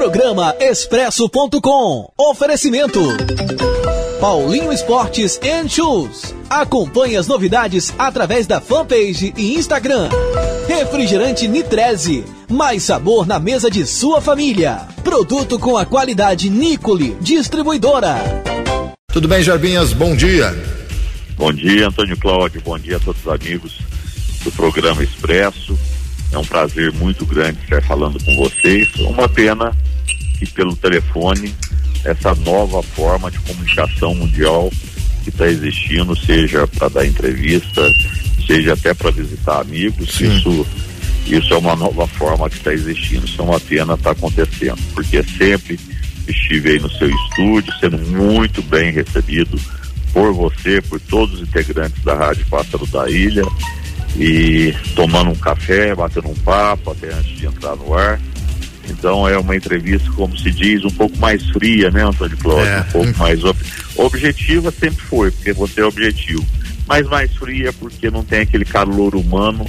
Programa Expresso.com. Oferecimento. Paulinho Esportes and Shoes. Acompanhe as novidades através da fanpage e Instagram. Refrigerante Nitreze. Mais sabor na mesa de sua família. Produto com a qualidade Nicole, distribuidora. Tudo bem, Jarbinhas? Bom dia. Bom dia, Antônio Cláudio. Bom dia a todos os amigos do programa Expresso. É um prazer muito grande estar falando com vocês. Uma pena pelo telefone essa nova forma de comunicação mundial que está existindo, seja para dar entrevista, seja até para visitar amigos, Sim. isso isso é uma nova forma que está existindo. Isso é uma pena está acontecendo, porque sempre estive aí no seu estúdio, sendo muito bem recebido por você, por todos os integrantes da Rádio Pássaro da Ilha e tomando um café, batendo um papo até antes de entrar no ar. Então é uma entrevista, como se diz, um pouco mais fria, né, Antônio Cláudio? É. Um pouco mais ob... objetiva sempre foi, porque você é objetivo. Mas mais fria porque não tem aquele calor humano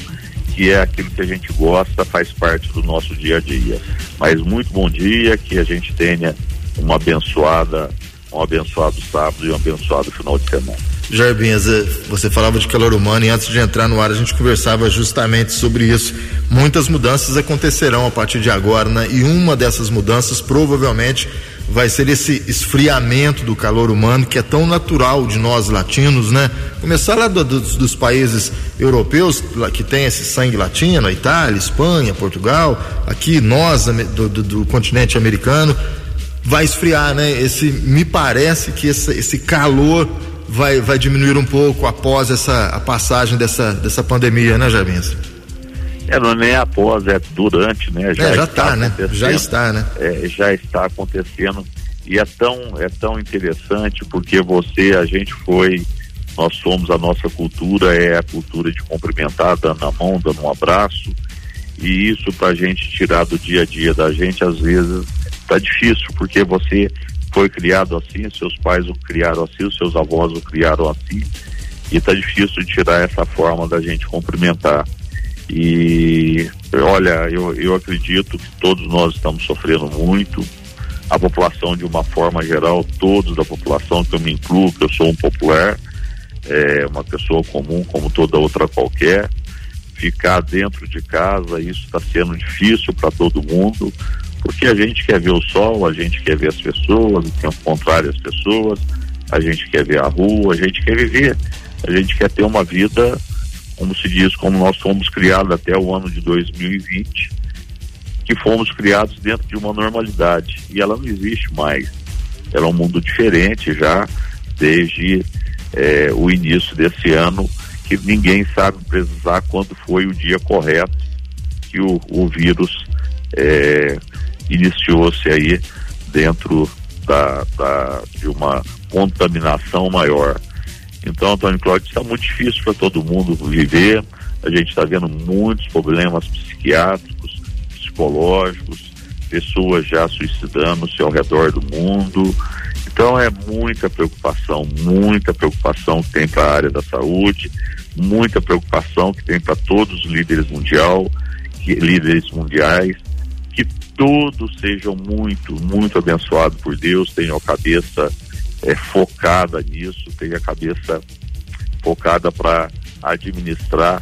que é aquilo que a gente gosta, faz parte do nosso dia a dia. Mas muito bom dia, que a gente tenha uma abençoada, um abençoado sábado e um abençoado final de semana. Jarbinhas, eh, você falava de calor humano e antes de entrar no ar a gente conversava justamente sobre isso. Muitas mudanças acontecerão a partir de agora, né? E uma dessas mudanças provavelmente vai ser esse esfriamento do calor humano que é tão natural de nós latinos, né? Começar lá do, dos, dos, países europeus que tem esse sangue latino, Itália, Espanha, Portugal, aqui nós do, do, do continente americano, vai esfriar, né? Esse me parece que esse, esse calor vai, vai diminuir um pouco após essa a passagem dessa, dessa pandemia, né, Jarbins? É, não é nem após, é durante, né? Já, é, já está, tá, né? Já está, né? É, já está acontecendo e é tão, é tão interessante porque você, a gente foi, nós somos, a nossa cultura é a cultura de cumprimentar, dando a mão, dando um abraço e isso para a gente tirar do dia a dia da gente, às vezes tá difícil porque você foi criado assim, seus pais o criaram assim, os seus avós o criaram assim, e tá difícil de tirar essa forma da gente cumprimentar. E olha, eu, eu acredito que todos nós estamos sofrendo muito, a população de uma forma geral, todos da população, que eu me incluo, que eu sou um popular, é, uma pessoa comum como toda outra qualquer, ficar dentro de casa, isso está sendo difícil para todo mundo porque a gente quer ver o sol, a gente quer ver as pessoas, o tempo contrário as pessoas, a gente quer ver a rua, a gente quer viver, a gente quer ter uma vida, como se diz, como nós fomos criados até o ano de 2020, que fomos criados dentro de uma normalidade e ela não existe mais. Ela é um mundo diferente já desde é, o início desse ano, que ninguém sabe precisar quando foi o dia correto que o, o vírus é, iniciou-se aí dentro da, da, de uma contaminação maior. Então, Antônio Cláudio, está muito difícil para todo mundo viver. A gente está vendo muitos problemas psiquiátricos, psicológicos, pessoas já suicidando-se ao redor do mundo. Então é muita preocupação, muita preocupação que tem para a área da saúde, muita preocupação que tem para todos os líderes mundial, que, líderes mundiais, todos sejam muito, muito abençoados por Deus, tenham a cabeça é, focada nisso, tenham a cabeça focada para administrar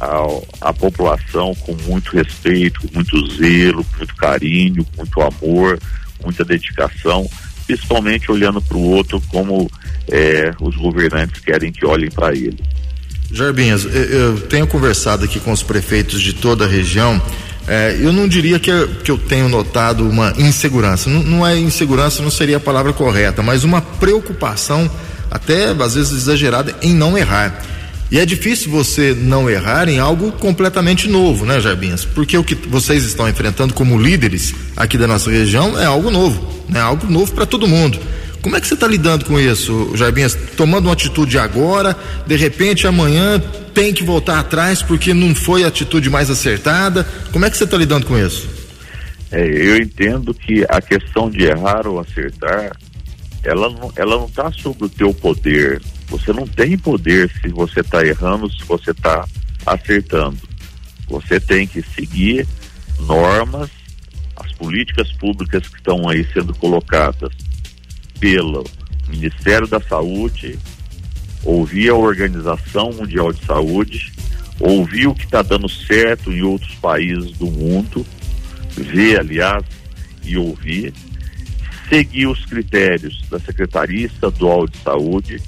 a, a, população com muito respeito, com muito zelo, com muito carinho, com muito amor, muita dedicação, principalmente olhando para o outro como é, os governantes querem que olhem para ele. Jarbinhas, eu tenho conversado aqui com os prefeitos de toda a região é, eu não diria que eu, que eu tenho notado uma insegurança. Não, não é insegurança, não seria a palavra correta, mas uma preocupação, até às vezes exagerada, em não errar. E é difícil você não errar em algo completamente novo, né, Jarbinhas? Porque o que vocês estão enfrentando como líderes aqui da nossa região é algo novo, né? Algo novo para todo mundo. Como é que você está lidando com isso, Jarbinhas? Tomando uma atitude agora, de repente amanhã tem que voltar atrás porque não foi a atitude mais acertada. Como é que você está lidando com isso? É, eu entendo que a questão de errar ou acertar, ela não, ela não está sob o teu poder. Você não tem poder se você está errando, se você está acertando. Você tem que seguir normas, as políticas públicas que estão aí sendo colocadas pelo Ministério da Saúde, ouvir a Organização Mundial de Saúde, ouvir o que está dando certo em outros países do mundo, ver, aliás, e ouvir, seguir os critérios da Secretaria Estadual de Saúde,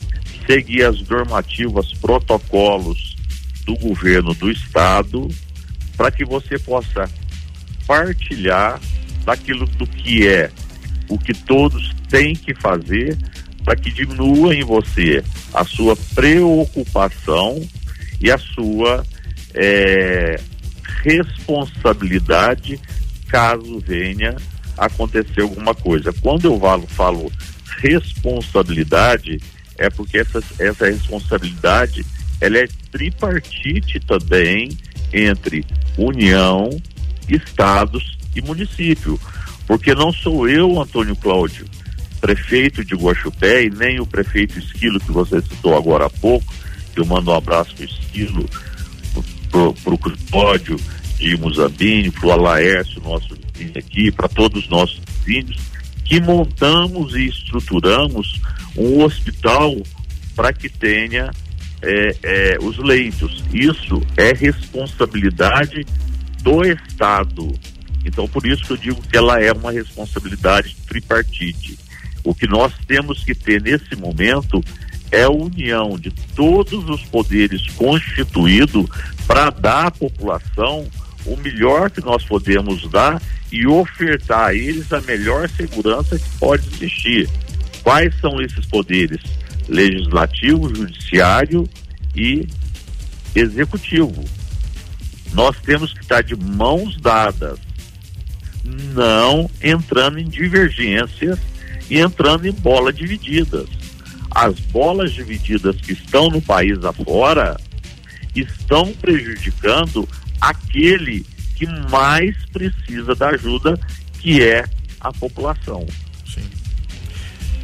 seguir as normativas, protocolos do governo do estado, para que você possa partilhar daquilo do que é o que todos têm que fazer para que diminua em você a sua preocupação e a sua é, responsabilidade caso venha acontecer alguma coisa. Quando eu falo, falo responsabilidade, é porque essa, essa responsabilidade ela é tripartite também entre União, Estados e município. Porque não sou eu, Antônio Cláudio, prefeito de Guaxupé e nem o prefeito Esquilo, que você citou agora há pouco, eu mando um abraço para o Esquilo, para o Custódio de Muzambini, para o Alaércio, nosso vizinho aqui, para todos os nossos vizinhos, que montamos e estruturamos um hospital para que tenha é, é, os leitos. Isso é responsabilidade do Estado. Então, por isso que eu digo que ela é uma responsabilidade tripartite. O que nós temos que ter nesse momento é a união de todos os poderes constituídos para dar à população o melhor que nós podemos dar e ofertar a eles a melhor segurança que pode existir. Quais são esses poderes? Legislativo, judiciário e executivo. Nós temos que estar de mãos dadas, não entrando em divergências e entrando em bolas divididas. As bolas divididas que estão no país afora estão prejudicando aquele que mais precisa da ajuda, que é a população. Sim.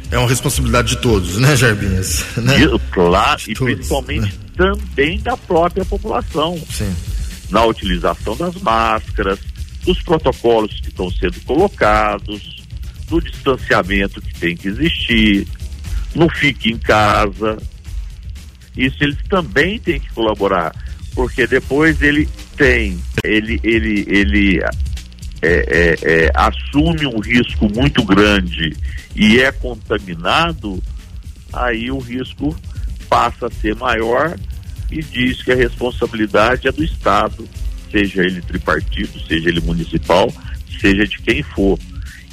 É uma responsabilidade de todos, né, Jarbinhas? Né? claro, de e todos, principalmente né? também da própria população. Sim. Na utilização das máscaras, dos protocolos que estão sendo colocados, do distanciamento que tem que existir, no fique em casa. Isso eles também têm que colaborar, porque depois ele tem, ele, ele, ele é, é, é, assume um risco muito grande e é contaminado, aí o risco passa a ser maior e diz que a responsabilidade é do Estado, seja ele tripartido, seja ele municipal, seja de quem for.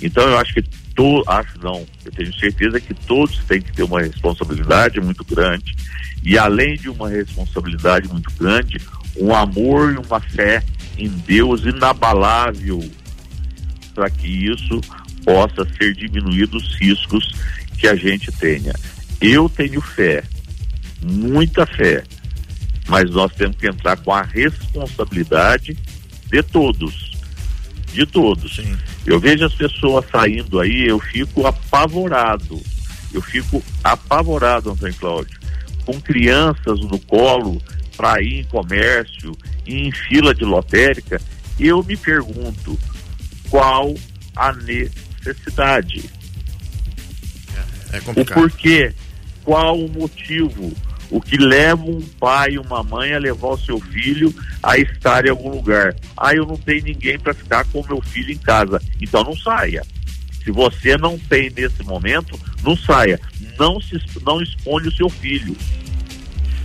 Então eu acho que to, acho não, eu tenho certeza que todos têm que ter uma responsabilidade muito grande e além de uma responsabilidade muito grande, um amor e uma fé em Deus inabalável para que isso possa ser diminuído os riscos que a gente tenha. Eu tenho fé, muita fé, mas nós temos que entrar com a responsabilidade de todos de todos. Sim. Eu vejo as pessoas saindo aí, eu fico apavorado. Eu fico apavorado, Antônio Cláudio, com crianças no colo para ir em comércio, ir em fila de lotérica. Eu me pergunto qual a necessidade. É, é complicado. O porquê, qual o motivo o que leva um pai e uma mãe a levar o seu filho a estar em algum lugar. Ah, eu não tenho ninguém para ficar com meu filho em casa. Então não saia. Se você não tem nesse momento, não saia. Não se não expõe o seu filho.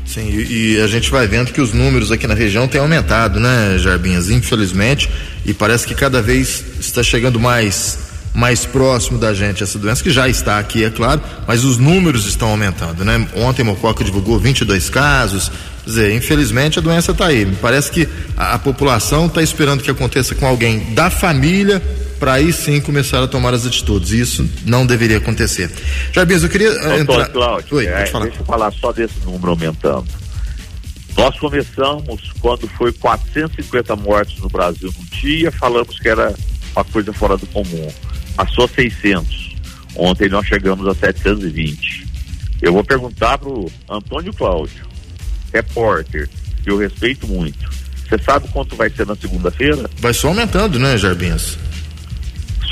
Sim, e, e, a gente vai vendo que os números aqui na região têm aumentado, né, Jarbinhas? Infelizmente, e parece que cada vez está chegando mais mais próximo da gente essa doença, que já está aqui, é claro, mas os números estão aumentando, né? Ontem Mococa divulgou 22 casos, quer dizer, infelizmente a doença está aí. Me parece que a, a população está esperando que aconteça com alguém da família para aí sim começar a tomar as atitudes. Isso não deveria acontecer. Jarbins, eu queria Doutor entrar... Cláudio, Oi, é, falar. deixa eu falar só desse número aumentando. Nós começamos quando foi 450 mortes no Brasil no dia, falamos que era uma coisa fora do comum passou 600. Ontem nós chegamos a 720. Eu vou perguntar para o Antônio Cláudio, repórter, que eu respeito muito. Você sabe quanto vai ser na segunda-feira? Vai só aumentando, né, Jarbinhas?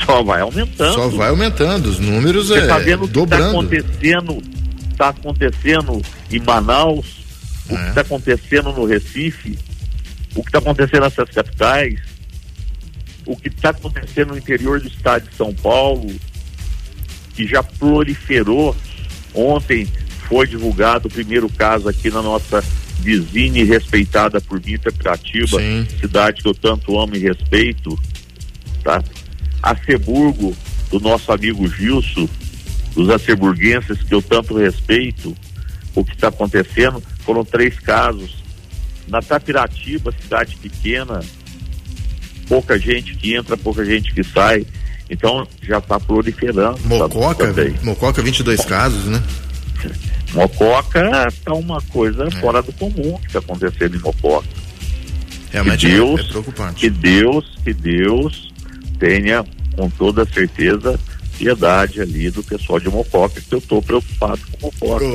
só vai aumentando. Só vai aumentando, os números Você é tá vendo o que está dobrando. acontecendo, tá acontecendo em Manaus, o que É. está acontecendo no Recife, o que está acontecendo nessas capitais, o que está acontecendo no interior do estado de São Paulo, que já proliferou. Ontem foi divulgado o primeiro caso aqui na nossa vizinha e respeitada por mim, Piratiba, Sim. cidade que eu tanto amo e respeito, tá? Aceburgo, do nosso amigo Gilson, dos aceburguenses que eu tanto respeito, o que está acontecendo, foram três casos. Na Tapiratiba, cidade pequena, pouca gente que entra, pouca gente que sai. Então já está proliferando. sabe, Mococa, também. Mococa 22 casos, né? Mococa está uma coisa É. fora do comum que está acontecendo em Mococa. Realmente Que é- Deus- é preocupante. Que Deus, que Deus tenha com toda certeza piedade ali do pessoal de Mococa, que eu estou preocupado com Mococa.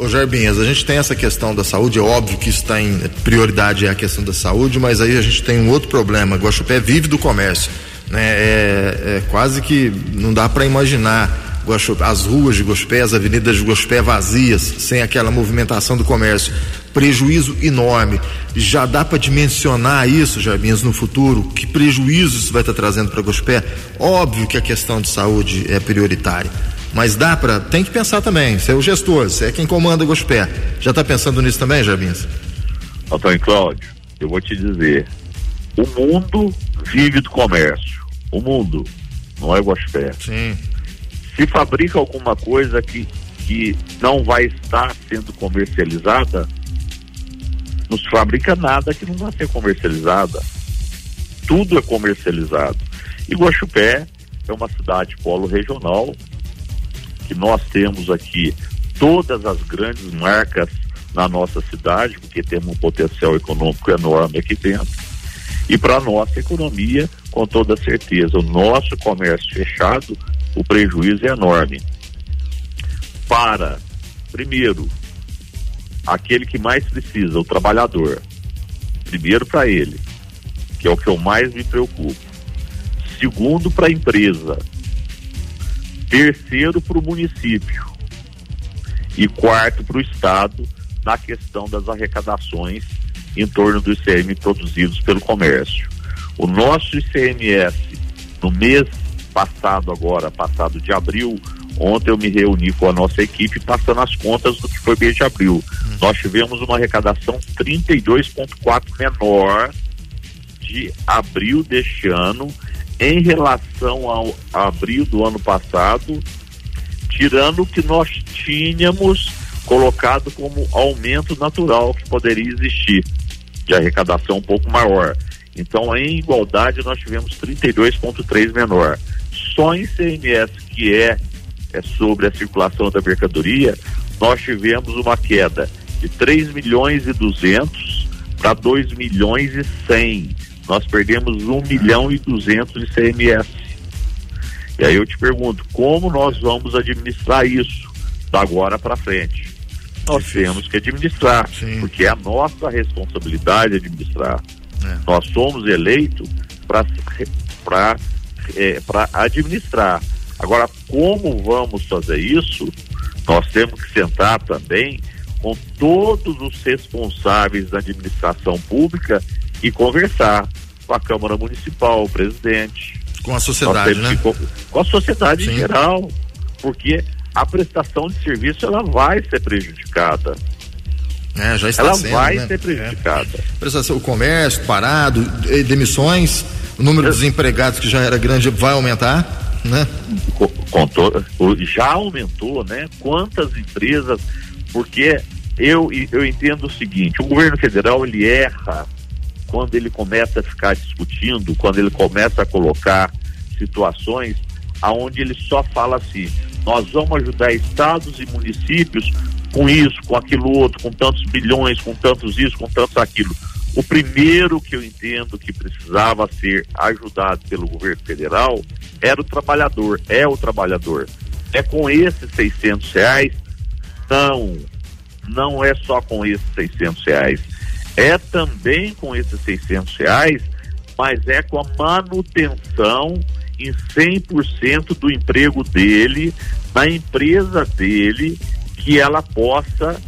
Ô, Jarbinhas, a gente tem essa questão da saúde, é óbvio que isso está em prioridade é a questão da saúde, mas aí a gente tem um outro problema. Guaxupé vive do comércio, né? É, é quase que não dá para imaginar as ruas de Guaxupé, as avenidas de Guaxupé vazias, sem aquela movimentação do comércio. Prejuízo enorme. Já dá para dimensionar isso, Jarbinhas, no futuro? Que prejuízo isso vai estar trazendo para Guaxupé? Óbvio que a questão de saúde é prioritária. Mas dá para, tem que pensar também. Você é o gestor, você é quem comanda Gospé. Já está pensando nisso também, Jarbins? Antônio Cláudio, eu vou te dizer, o mundo vive do comércio. O mundo, não é Guaxpé. Sim. Se fabrica alguma coisa que, que não vai estar sendo comercializada, não se fabrica nada que não vai ser comercializada. Tudo é comercializado. E Guaxupé é uma cidade polo regional, que nós temos aqui todas as grandes marcas na nossa cidade, porque temos um potencial econômico enorme aqui dentro. E para a nossa economia, com toda certeza, o nosso comércio fechado, o prejuízo é enorme. Para, primeiro, aquele que mais precisa, o trabalhador. Primeiro para ele, que é o que eu mais me preocupo. Segundo, para a empresa. Terceiro, para o município. E quarto, para o Estado, na questão das arrecadações em torno do ICM produzidos pelo comércio. O nosso ICMS, no mês passado agora, passado de abril, ontem eu me reuni com a nossa equipe passando as contas do que foi mês de abril. Nós tivemos uma arrecadação 32,4 menor de abril deste ano em relação ao abril do ano passado, tirando o que nós tínhamos colocado como aumento natural que poderia existir, de arrecadação um pouco maior. Então, em igualdade, nós tivemos 32,3 menor. Só em CMS, que é, é sobre a circulação da mercadoria, nós tivemos uma queda de 3 milhões e 200 para 2 milhões e 100. Nós perdemos 1 milhão e 200 de CMS. E aí eu te pergunto, como nós vamos administrar isso da agora para frente? Nós Difícil. temos que administrar, Sim. porque é a nossa responsabilidade administrar. É. Nós somos eleitos para é, para administrar. Agora, como vamos fazer isso? Nós temos que sentar também com todos os responsáveis da administração pública e conversar com a Câmara Municipal, o presidente, Com a sociedade, né? que co- com a sociedade Sim. em geral, porque a prestação de serviço ela vai ser prejudicada. É, já está Ela sendo, vai né? ser prejudicada. Prestação- O comércio parado, demissões, o número de desempregados que já era grande vai aumentar, né? Co- com to- o- já aumentou, né? Quantas empresas, porque eu, eu entendo o seguinte, o governo federal ele erra quando ele começa a ficar discutindo, quando ele começa a colocar situações aonde ele só fala assim, nós vamos ajudar estados e municípios com isso, com aquilo outro, com tantos bilhões, com tantos isso, com tantos aquilo. O primeiro que eu entendo que precisava ser ajudado pelo governo federal era o trabalhador, é o trabalhador. É com esses 600 reais? Não, não é só com esses 600 reais. É também com esses 600 reais, mas é com a manutenção em 100% do emprego dele, na empresa dele, que ela possa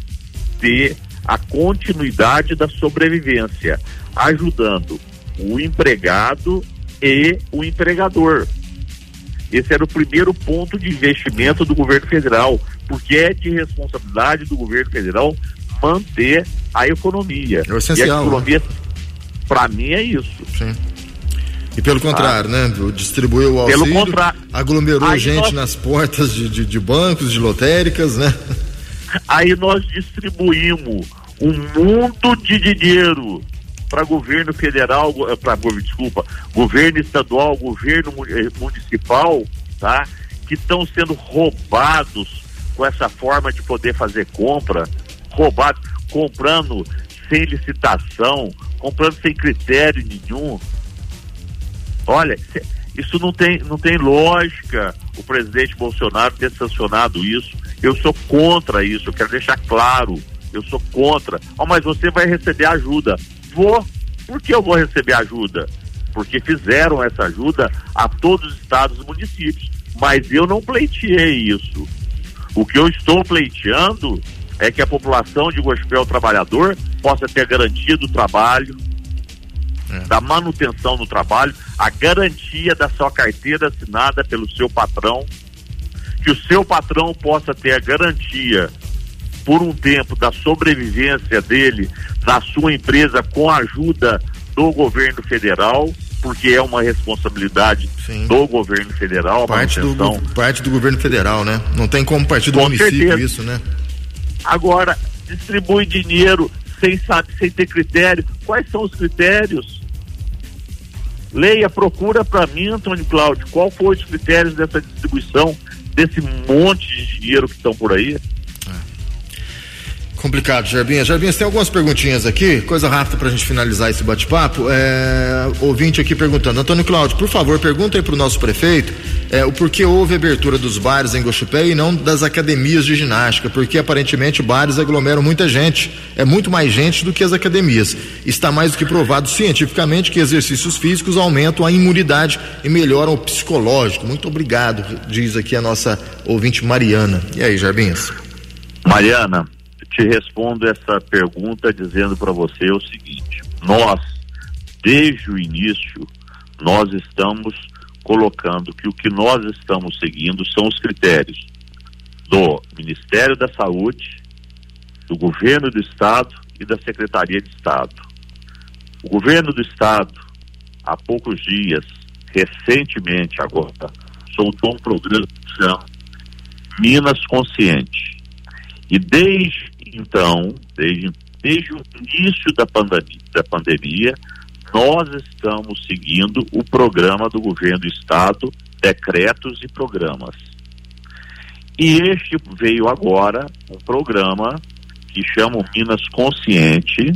ter a continuidade da sobrevivência, ajudando o empregado e o empregador. Esse era o primeiro ponto de investimento do governo federal, porque é de responsabilidade do governo federal manter a economia. É essencial, e a economia, né? para mim, é isso. Sim. E pelo contrário, ah. né? Distribuiu o auxílio, pelo contrário. aglomerou Aí gente nós... nas portas de, de, de, bancos, de lotéricas, né? Aí nós distribuímos um mundo de dinheiro para governo federal, eh, para desculpa, governo estadual, governo eh, municipal, tá? Que estão sendo roubados com essa forma de poder fazer compra, roubados, comprando sem licitação, comprando sem critério nenhum. Olha, isso não tem, não tem lógica o presidente Bolsonaro ter sancionado isso. Eu sou contra isso, eu quero deixar claro. Eu sou contra. Oh, mas você vai receber ajuda. Vou. Por que eu vou receber ajuda? Porque fizeram essa ajuda a todos os estados e municípios. Mas eu não pleiteei isso. O que eu estou pleiteando é que a população de Gospel Trabalhador possa ter garantia do trabalho, é. da manutenção no trabalho, a garantia da sua carteira assinada pelo seu patrão, que o seu patrão possa ter a garantia por um tempo da sobrevivência dele, da sua empresa com a ajuda do governo federal, porque é uma responsabilidade Sim. do governo federal. Parte do, parte do governo federal, né? Não tem como partir do com município certeza. isso, né? Agora, distribui dinheiro sem sabe, sem ter critério. Quais são os critérios? Leia, procura para mim, Antônio Cláudio, qual foi os critérios dessa distribuição desse monte de dinheiro que estão por aí? Complicado. Jarbinha, você tem algumas perguntinhas aqui, coisa rápida para a gente finalizar esse bate-papo. É, ouvinte aqui perguntando, Antônio Cláudio, por favor, pergunta aí para o nosso prefeito é, o porquê houve abertura dos bares em Gochupé e não das academias de ginástica, porque aparentemente bares aglomeram muita gente, é muito mais gente do que as academias. Está mais do que provado cientificamente que exercícios físicos aumentam a imunidade e melhoram o psicológico. Muito obrigado, diz aqui a nossa ouvinte Mariana. E aí, Jarbinhas? Mariana, te respondo essa pergunta dizendo para você o seguinte: nós, desde o início, nós estamos colocando que o que nós estamos seguindo são os critérios do Ministério da Saúde, do Governo do Estado e da Secretaria de Estado. O Governo do Estado, há poucos dias, recentemente agora, soltou um programa que chama Minas Consciente. E desde então, desde, desde o início da pandemia, da pandemia, nós estamos seguindo o programa do governo do estado, decretos e programas. E este veio agora um programa que chama o Minas Consciente,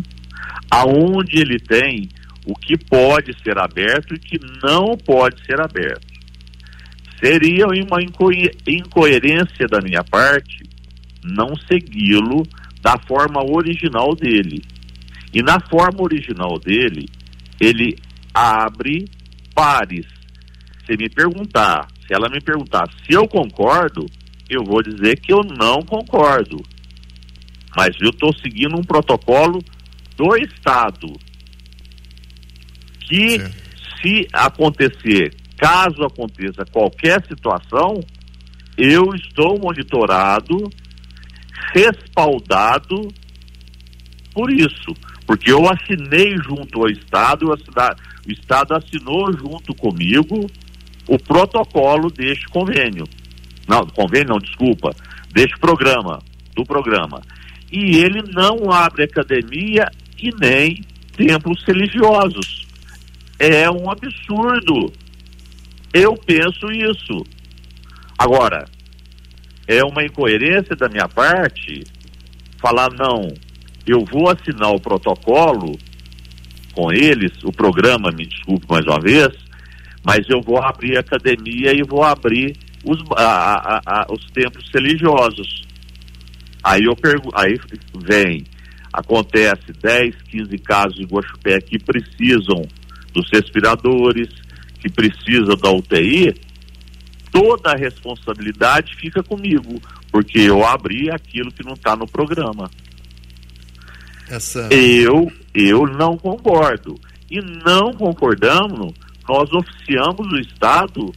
aonde ele tem o que pode ser aberto e que não pode ser aberto. Seria uma inco incoerência da minha parte não segui-lo da forma original dele. E na forma original dele, ele abre pares. Se me perguntar, se ela me perguntar se eu concordo, eu vou dizer que eu não concordo. Mas eu estou seguindo um protocolo do Estado que, Sim. se acontecer, caso aconteça qualquer situação, eu estou monitorado respaldado por isso, porque eu assinei junto ao Estado, o Estado assinou junto comigo o protocolo deste convênio. Não, convênio não, desculpa, deste programa, do programa. E ele não abre academia e nem templos religiosos. É um absurdo. Eu penso isso. Agora, é uma incoerência da minha parte falar, não, eu vou assinar o protocolo com eles, o programa, me desculpe mais uma vez, mas eu vou abrir a academia e vou abrir os, a, a, a, os templos religiosos. Aí eu pergunto, aí vem, acontece 10, 15 casos de Guaxupé que precisam dos respiradores, que precisa da UTI, toda a responsabilidade fica comigo, porque eu abri aquilo que não está no programa. Essa... Eu, eu não concordo. E não concordamos, nós oficiamos o Estado,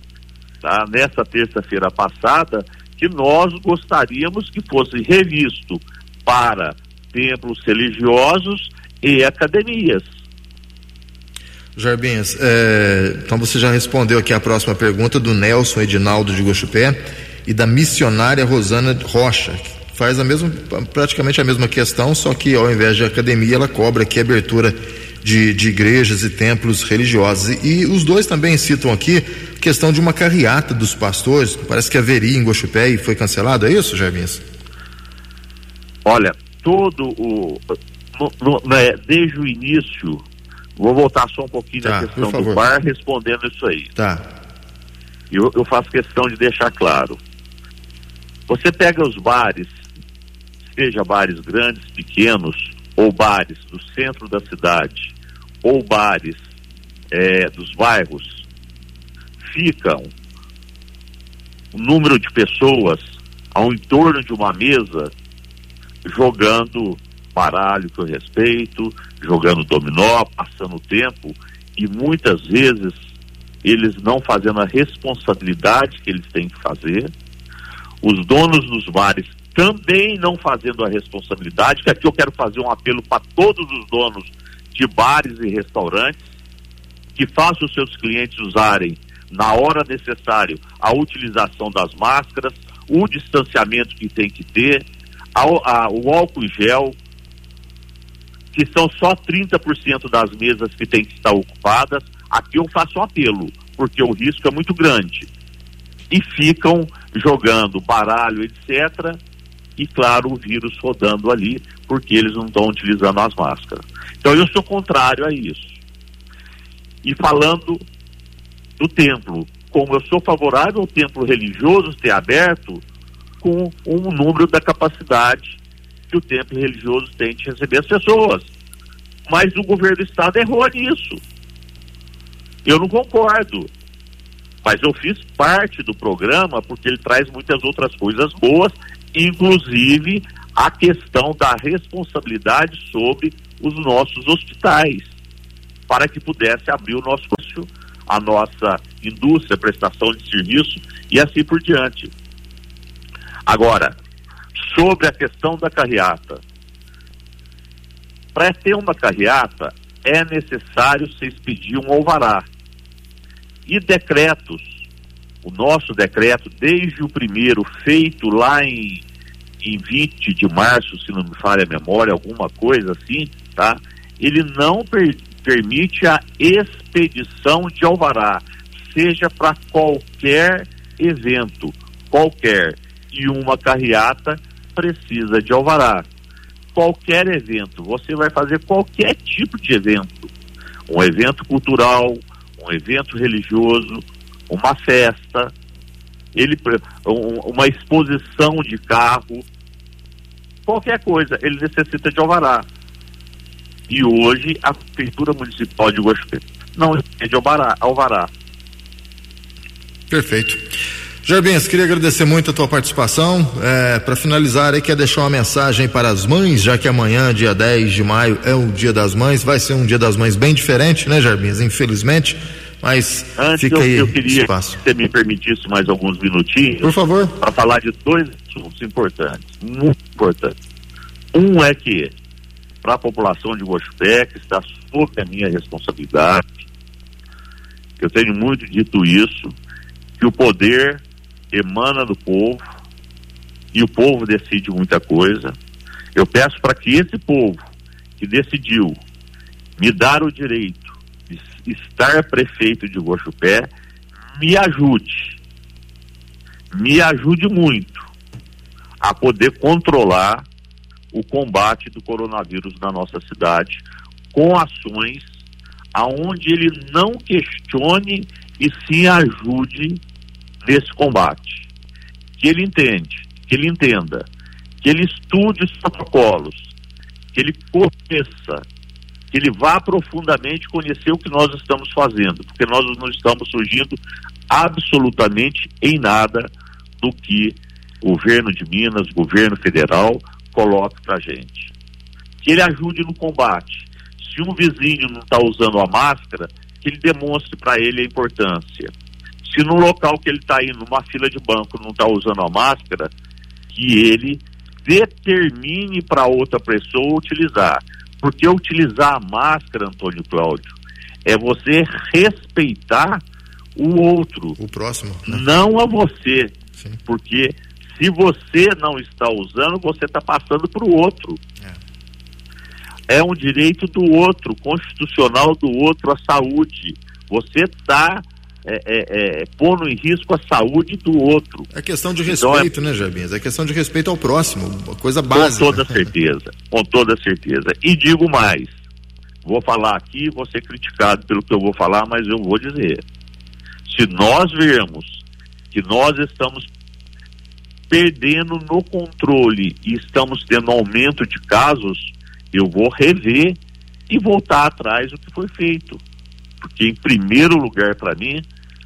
tá, nessa terça-feira passada, que nós gostaríamos que fosse revisto para templos religiosos e academias. Jarbinhas, é, então você já respondeu aqui a próxima pergunta do Nelson Edinaldo de Gochupé e da missionária Rosana Rocha, que faz a mesma, praticamente a mesma questão, só que ao invés de academia, ela cobra aqui abertura de, de igrejas e templos religiosos. E, e, os dois também citam aqui questão de uma carreata dos pastores, parece que haveria em Gochupé e foi cancelado, é isso, Jarbinhas? Olha, todo o. No, no, né, desde o início, vou voltar só um pouquinho tá, na questão do bar respondendo isso aí. Tá. Eu, eu faço questão de deixar claro. Você pega os bares, seja bares grandes, pequenos, ou bares do centro da cidade, ou bares é, dos bairros, ficam o número de pessoas ao entorno de uma mesa jogando baralho que eu respeito, jogando dominó, passando o tempo, e muitas vezes eles não fazendo a responsabilidade que eles têm que fazer, os donos dos bares também não fazendo a responsabilidade, que aqui eu quero fazer um apelo para todos os donos de bares e restaurantes, que façam os seus clientes usarem na hora necessária a utilização das máscaras, o distanciamento que tem que ter, a, a, o álcool gel, que são só 30% das mesas que têm que estar ocupadas. Aqui eu faço apelo, porque o risco é muito grande. E ficam jogando baralho, etc. E, claro, o vírus rodando ali, porque eles não estão utilizando as máscaras. Então, eu sou contrário a isso. E falando do templo, como eu sou favorável ao templo religioso ter aberto, com um número da capacidade que o templo religioso tem de receber as pessoas. Mas o governo do estado errou nisso. Eu não concordo. Mas eu fiz parte do programa porque ele traz muitas outras coisas boas, inclusive a questão da responsabilidade sobre os nossos hospitais, para que pudesse abrir o nosso a nossa indústria, prestação de serviço e assim por diante. Agora, sobre a questão da carreata. Para ter uma carreata, é necessário se expedir um alvará. E decretos, o nosso decreto, desde o primeiro, feito lá em, em 20 de março, se não me falha a memória, alguma coisa assim, tá? Ele não per permite a expedição de alvará, seja para qualquer evento, qualquer e uma carreata precisa de alvará. Qualquer evento, você vai fazer qualquer tipo de evento, um evento cultural, um evento religioso, uma festa, ele uma exposição de carro, qualquer coisa, ele necessita de alvará. E hoje a prefeitura municipal de Guaxupé não tem de alvará. alvará. Perfeito. Jarbins, queria agradecer muito a tua participação. É, para finalizar, aí quer deixar uma mensagem para as mães, já que amanhã, dia 10 de maio, é o Dia das Mães. Vai ser um Dia das Mães bem diferente, né, Jarbins? Infelizmente. Mas Antes fica eu, aí eu queria espaço. que você me permitisse mais alguns minutinhos. Por favor. Para falar de dois assuntos importantes, muito importantes. Um é que, para a população de Guaxupé, que está sob a minha responsabilidade, eu tenho muito dito isso, que o poder emana do povo e o povo decide muita coisa. Eu peço para que esse povo que decidiu me dar o direito de estar prefeito de Guaxupé me ajude, me ajude muito a poder controlar o combate do coronavírus na nossa cidade com ações aonde ele não questione e sim ajude desse combate. Que ele entende, que ele entenda, que ele estude os protocolos, que ele conheça que ele vá profundamente conhecer o que nós estamos fazendo, porque nós não estamos surgindo absolutamente em nada do que o governo de Minas, o governo federal coloque para gente. Que ele ajude no combate. Se um vizinho não está usando a máscara, que ele demonstre para ele a importância. Se no local que ele está indo, numa fila de banco, não está usando a máscara, que ele determine para outra pessoa utilizar. Porque utilizar a máscara, Antônio Cláudio, é você respeitar o outro. O próximo. Né? Não a você. Sim. Porque se você não está usando, você está passando para o outro. É. é um direito do outro, constitucional do outro, a saúde. Você está é, é, é, pondo em risco a saúde do outro. É questão de respeito, então, né, Jarbins? É questão de respeito ao próximo, uma coisa básica. Com toda certeza, com toda certeza. E digo mais, vou falar aqui, vou ser criticado pelo que eu vou falar, mas eu vou dizer. Se nós vermos que nós estamos perdendo no controle e estamos tendo aumento de casos, eu vou rever e voltar atrás do que foi feito. Porque, em primeiro lugar, para mim,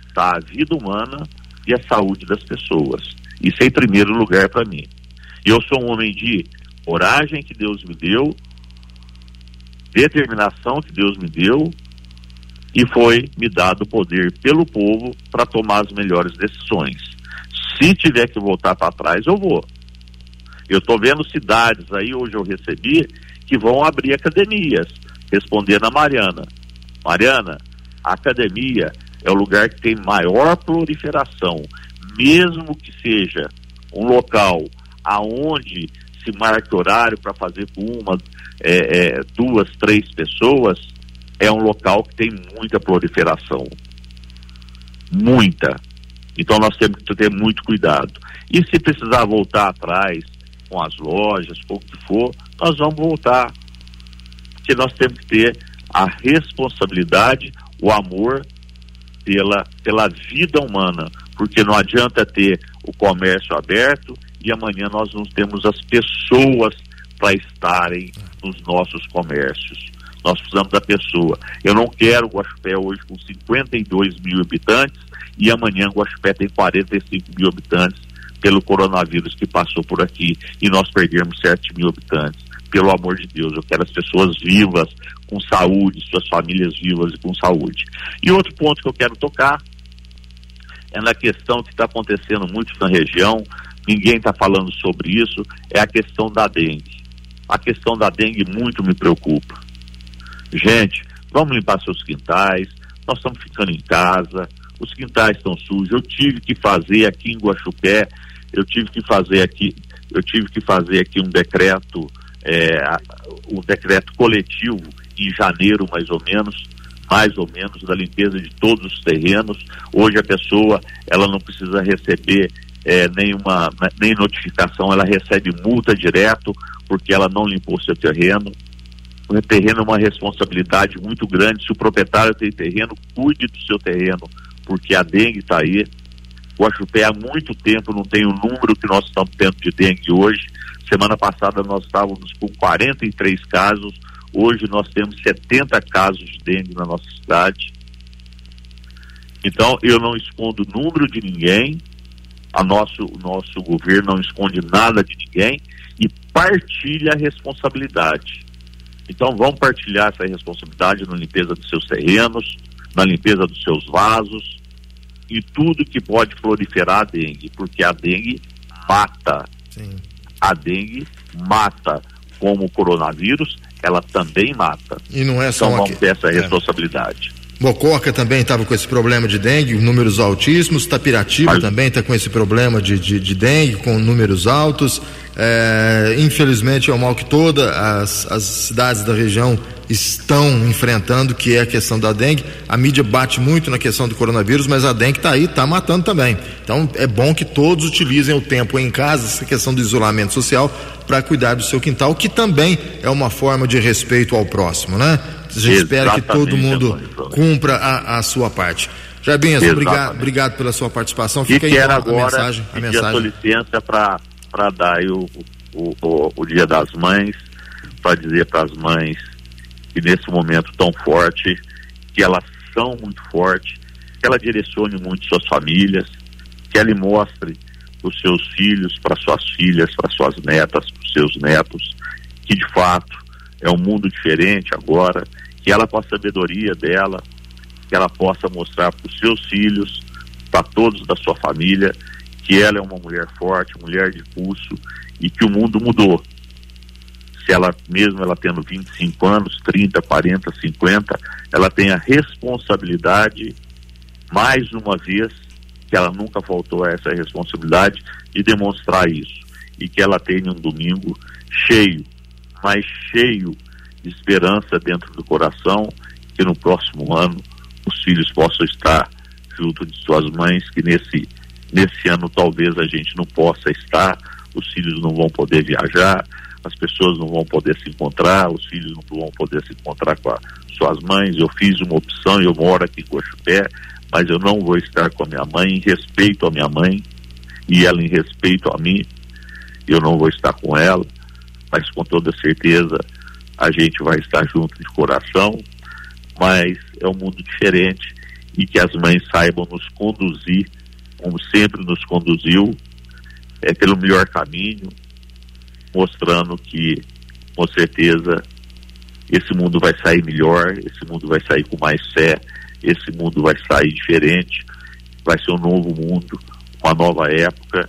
está a vida humana e a saúde das pessoas. Isso é em primeiro lugar para mim. Eu sou um homem de coragem que Deus me deu, determinação que Deus me deu, e foi me dado o poder pelo povo para tomar as melhores decisões. Se tiver que voltar para trás, eu vou. Eu estou vendo cidades aí, hoje eu recebi, que vão abrir academias. Respondendo a Mariana. Mariana, a academia é o lugar que tem maior proliferação, mesmo que seja um local aonde se marque horário para fazer com uma, é, é, duas, três pessoas, é um local que tem muita proliferação. Muita. Então nós temos que ter muito cuidado. E se precisar voltar atrás com as lojas, com o que for, nós vamos voltar. Porque nós temos que ter a responsabilidade, o amor pela, pela vida humana. Porque não adianta ter o comércio aberto e amanhã nós não temos as pessoas para estarem nos nossos comércios. Nós precisamos da pessoa. Eu não quero Guaxupé hoje com 52 mil habitantes e amanhã Guaxupé tem 45 mil habitantes pelo coronavírus que passou por aqui e nós perdemos 7 mil habitantes. Pelo amor de Deus, eu quero as pessoas vivas, com saúde, suas famílias vivas e com saúde. E outro ponto que eu quero tocar é na questão que está acontecendo muito na região, ninguém está falando sobre isso, é a questão da dengue. A questão da dengue muito me preocupa. Gente, vamos limpar seus quintais, nós estamos ficando em casa, os quintais estão sujos. Eu tive que fazer aqui em Guaxupé, eu tive que fazer aqui, eu tive que fazer aqui um decreto, é, um decreto coletivo em janeiro mais ou menos, mais ou menos da limpeza de todos os terrenos. Hoje a pessoa ela não precisa receber é, nenhuma nem notificação, ela recebe multa direto porque ela não limpou seu terreno. O terreno é uma responsabilidade muito grande. Se o proprietário tem terreno, cuide do seu terreno porque a dengue está aí. Guaxupé há muito tempo não tem o número que nós estamos tendo de dengue hoje. Semana passada nós estávamos com 43 casos, hoje nós temos 70 casos de dengue na nossa cidade. Então eu não escondo o número de ninguém, a nosso, o nosso governo não esconde nada de ninguém e partilha a responsabilidade. Então vamos partilhar essa responsabilidade na limpeza dos seus terrenos, na limpeza dos seus vasos e tudo que pode proliferar a dengue, porque a dengue mata. Sim. A dengue mata, como o coronavírus, ela também mata. E não é só então vamos ter essa é. responsabilidade. Mococa também estava com esse problema de dengue, números altíssimos. Tapiratiba Mas... também está com esse problema de, de, de, dengue, com números altos. É, infelizmente é o mal que todas as, as cidades da região estão enfrentando, que é a questão da dengue. A mídia bate muito na questão do coronavírus, mas a dengue está aí, está matando também. Então é bom que todos utilizem o tempo em casa, essa questão do isolamento social, para cuidar do seu quintal, que também é uma forma de respeito ao próximo, né? A gente espera que todo mundo cumpra a, a sua parte. Jarbinhas, obrigado, obrigado pela sua participação. Fica e aí a, agora, mensagem. A mensagem. a sua licença para dar o, o, o, o Dia das Mães, para dizer para as mães e nesse momento tão forte, que elas são muito fortes, que ela direcione muito suas famílias, que ela mostre para os seus filhos, para suas filhas, para suas netas, para os seus netos, que de fato é um mundo diferente agora, que ela com a sabedoria dela, que ela possa mostrar para os seus filhos, para todos da sua família, que ela é uma mulher forte, mulher de pulso e que o mundo mudou. Se ela, mesmo ela tendo 25 anos, 30, 40, 50, ela tem a responsabilidade, mais uma vez, que ela nunca faltou a essa responsabilidade de demonstrar isso. E que ela tenha um domingo cheio, mas cheio de esperança dentro do coração, que no próximo ano os filhos possam estar junto de suas mães, que nesse, nesse ano talvez a gente não possa estar, os filhos não vão poder viajar, as pessoas não vão poder se encontrar, os filhos não vão poder se encontrar com as suas mães. Eu fiz uma opção, eu moro aqui em Cochupé, mas eu não vou estar com a minha mãe, em respeito à minha mãe, e ela em respeito a mim, eu não vou estar com ela, mas com toda certeza a gente vai estar junto de coração, mas é um mundo diferente e que as mães saibam nos conduzir, como sempre nos conduziu, é pelo melhor caminho, mostrando que, com certeza, esse mundo vai sair melhor, esse mundo vai sair com mais fé, esse mundo vai sair diferente, vai ser um novo mundo, uma nova época,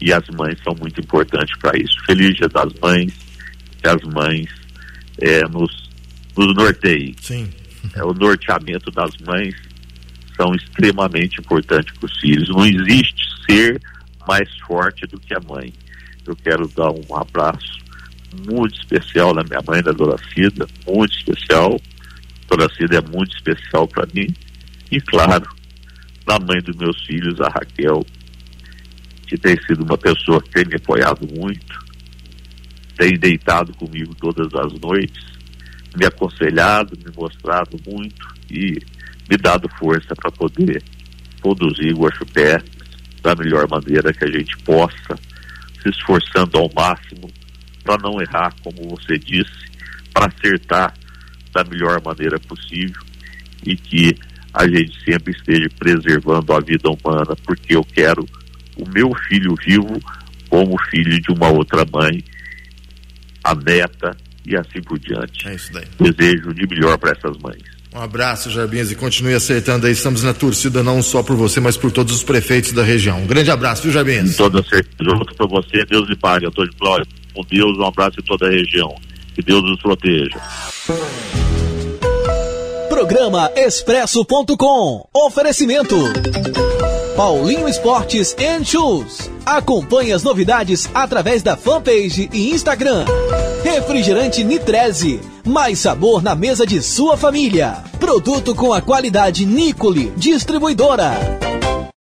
e as mães são muito importantes para isso. Feliz Dia das Mães, que as mães é, nos, nos norteiem. Sim. É, o norteamento das mães são extremamente importantes para os filhos. Não existe ser mais forte do que a mãe. Eu quero dar um abraço muito especial na minha mãe, da Dona Cida, muito especial. Dona Cida é muito especial para mim. E claro, na mãe dos meus filhos, a Raquel, que tem sido uma pessoa que tem me apoiado muito, tem deitado comigo todas as noites, me aconselhado, me mostrado muito e me dado força para poder conduzir o Guaxupé da melhor maneira que a gente possa, se esforçando ao máximo para não errar, como você disse, para acertar da melhor maneira possível e que a gente sempre esteja preservando a vida humana, porque eu quero o meu filho vivo como filho de uma outra mãe, a neta e assim por diante. É isso daí. Desejo de melhor para essas mães. Um abraço, Jarbinhas, e continue acertando aí. Estamos na torcida não só por você, mas por todos os prefeitos da região. Um grande abraço, viu, Jarbinhas? Toda certeza. Junto para você, Deus lhe pague. Eu de Flórida. Com Deus, um abraço em toda a região. Que Deus nos proteja. Programa Expresso.com. Oferecimento. Paulinho Esportes and Shoes. Acompanhe as novidades através da fanpage e Instagram. Refrigerante Nitreze. Mais sabor na mesa de sua família. Produto com a qualidade Nicole, distribuidora.